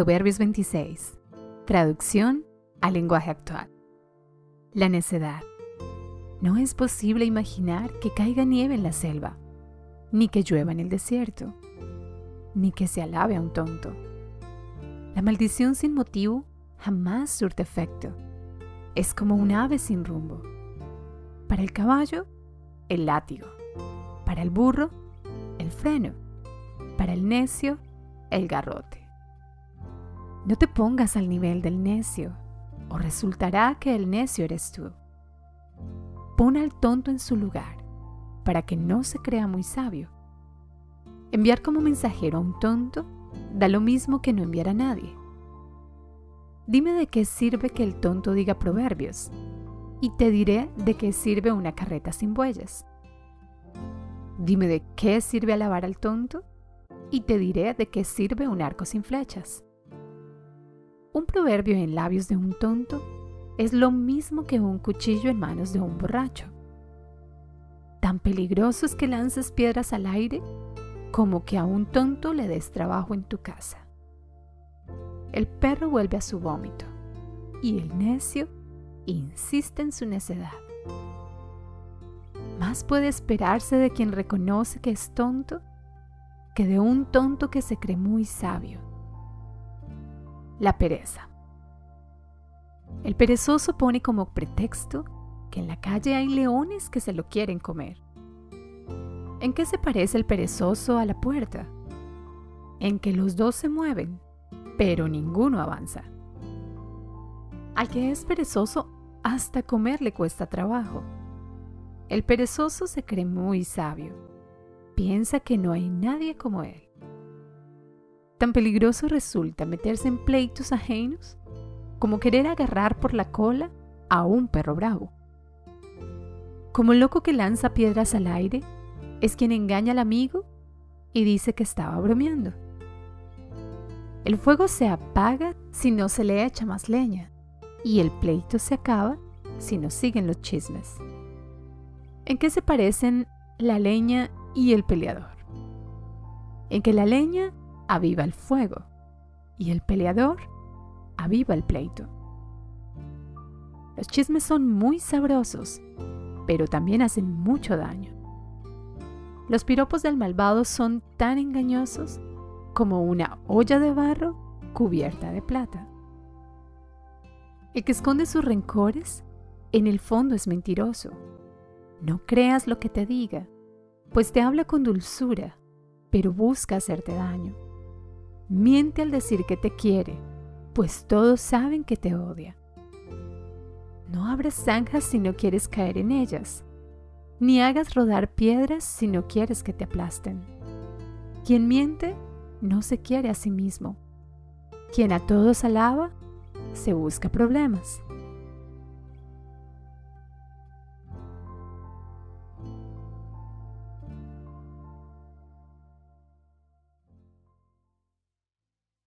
Proverbios 26. Traducción al lenguaje actual. La necedad. No es posible imaginar que caiga nieve en la selva, ni que llueva en el desierto, ni que se alabe a un tonto. La maldición sin motivo jamás surte efecto. Es como un ave sin rumbo. Para el caballo, el látigo. Para el burro, el freno. Para el necio, el garrote. No te pongas al nivel del necio, o resultará que el necio eres tú. Pon al tonto en su lugar, para que no se crea muy sabio. Enviar como mensajero a un tonto da lo mismo que no enviar a nadie. Dime de qué sirve que el tonto diga proverbios, y te diré de qué sirve una carreta sin bueyes. Dime de qué sirve alabar al tonto, y te diré de qué sirve un arco sin flechas. Un proverbio en labios de un tonto es lo mismo que un cuchillo en manos de un borracho. Tan peligroso es que lances piedras al aire como que a un tonto le des trabajo en tu casa. El perro vuelve a su vómito y el necio insiste en su necedad. Más puede esperarse de quien reconoce que es tonto que de un tonto que se cree muy sabio. La pereza. El perezoso pone como pretexto que en la calle hay leones que se lo quieren comer. ¿En qué se parece el perezoso a la puerta? En que los dos se mueven, pero ninguno avanza. Al que es perezoso, hasta comer le cuesta trabajo. El perezoso se cree muy sabio. Piensa que no hay nadie como él. Tan peligroso resulta meterse en pleitos ajenos como querer agarrar por la cola a un perro bravo. Como el loco que lanza piedras al aire, es quien engaña al amigo y dice que estaba bromeando. El fuego se apaga si no se le echa más leña y el pleito se acaba si no siguen los chismes. ¿En qué se parecen la leña y el peleador? En que la leña aviva el fuego y el peleador aviva el pleito. Los chismes son muy sabrosos, pero también hacen mucho daño. Los piropos del malvado son tan engañosos como una olla de barro cubierta de plata. El que esconde sus rencores, en el fondo es mentiroso. No creas lo que te diga, pues te habla con dulzura, pero busca hacerte daño. Miente al decir que te quiere, pues todos saben que te odia. No abras zanjas si no quieres caer en ellas, ni hagas rodar piedras si no quieres que te aplasten. Quien miente no se quiere a sí mismo. Quien a todos alaba, se busca problemas.